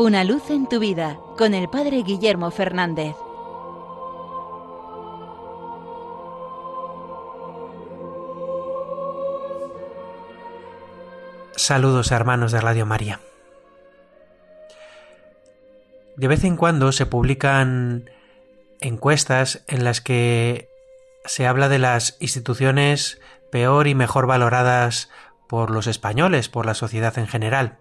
Una luz en tu vida con el Padre Guillermo Fernández. Saludos hermanos de Radio María. De vez en cuando se publican encuestas en las que se habla de las instituciones peor y mejor valoradas por los españoles, por la sociedad en general.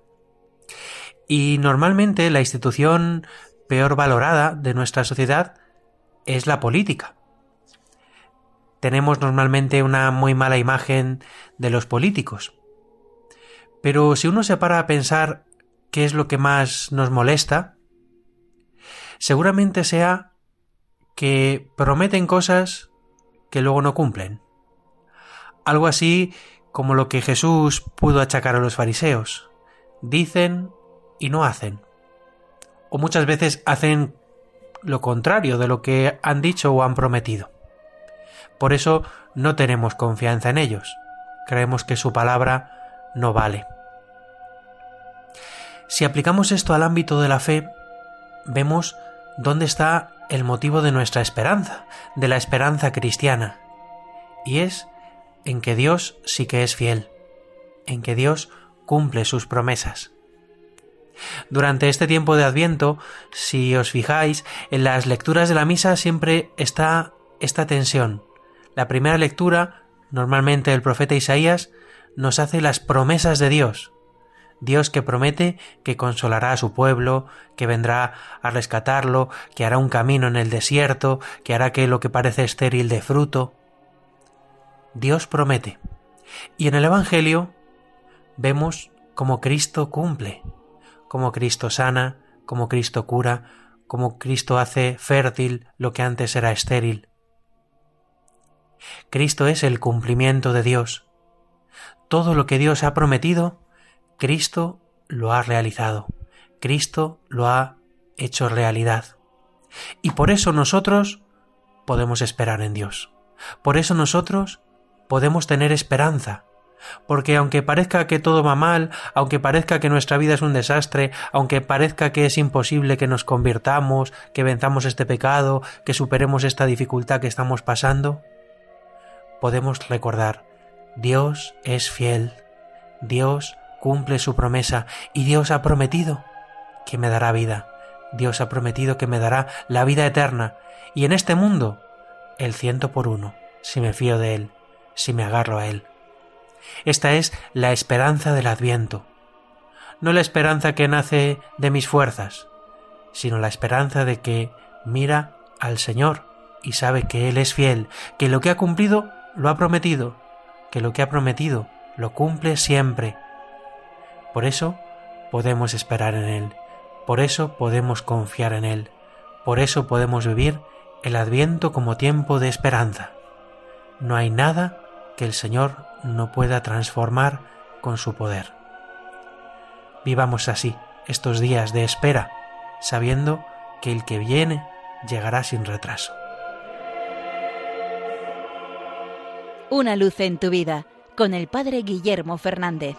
Y normalmente la institución peor valorada de nuestra sociedad es la política. Tenemos normalmente una muy mala imagen de los políticos. Pero si uno se para a pensar qué es lo que más nos molesta, seguramente sea que prometen cosas que luego no cumplen. Algo así como lo que Jesús pudo achacar a los fariseos. Dicen y no hacen. O muchas veces hacen lo contrario de lo que han dicho o han prometido. Por eso no tenemos confianza en ellos. Creemos que su palabra no vale. Si aplicamos esto al ámbito de la fe, vemos dónde está el motivo de nuestra esperanza, de la esperanza cristiana, y es en que Dios sí que es fiel, en que Dios cumple sus promesas. Durante este tiempo de Adviento, si os fijáis, en las lecturas de la misa siempre está esta tensión. La primera lectura, normalmente el profeta Isaías, nos hace las promesas de Dios. Dios que promete que consolará a su pueblo, que vendrá a rescatarlo, que hará un camino en el desierto, que hará que lo que parece estéril de fruto. Dios promete. Y en el Evangelio vemos cómo Cristo cumple, cómo Cristo sana, cómo Cristo cura, cómo Cristo hace fértil lo que antes era estéril. Cristo es el cumplimiento de Dios. Todo lo que Dios ha prometido, Cristo lo ha realizado. Cristo lo ha hecho realidad. Y por eso nosotros podemos esperar en Dios. Por eso nosotros podemos tener esperanza. Porque aunque parezca que todo va mal, aunque parezca que nuestra vida es un desastre, aunque parezca que es imposible que nos convirtamos, que venzamos este pecado, que superemos esta dificultad que estamos pasando, podemos recordar, Dios es fiel, Dios cumple su promesa y Dios ha prometido que me dará vida, Dios ha prometido que me dará la vida eterna. Y en este mundo el ciento por uno, si me fío de Él, si me agarro a Él. Esta es la esperanza del adviento, no la esperanza que nace de mis fuerzas, sino la esperanza de que mira al Señor y sabe que Él es fiel, que lo que ha cumplido lo ha prometido, que lo que ha prometido lo cumple siempre. Por eso podemos esperar en Él, por eso podemos confiar en Él, por eso podemos vivir el adviento como tiempo de esperanza. No hay nada que el Señor no pueda transformar con su poder. Vivamos así estos días de espera, sabiendo que el que viene llegará sin retraso. Una luz en tu vida con el Padre Guillermo Fernández.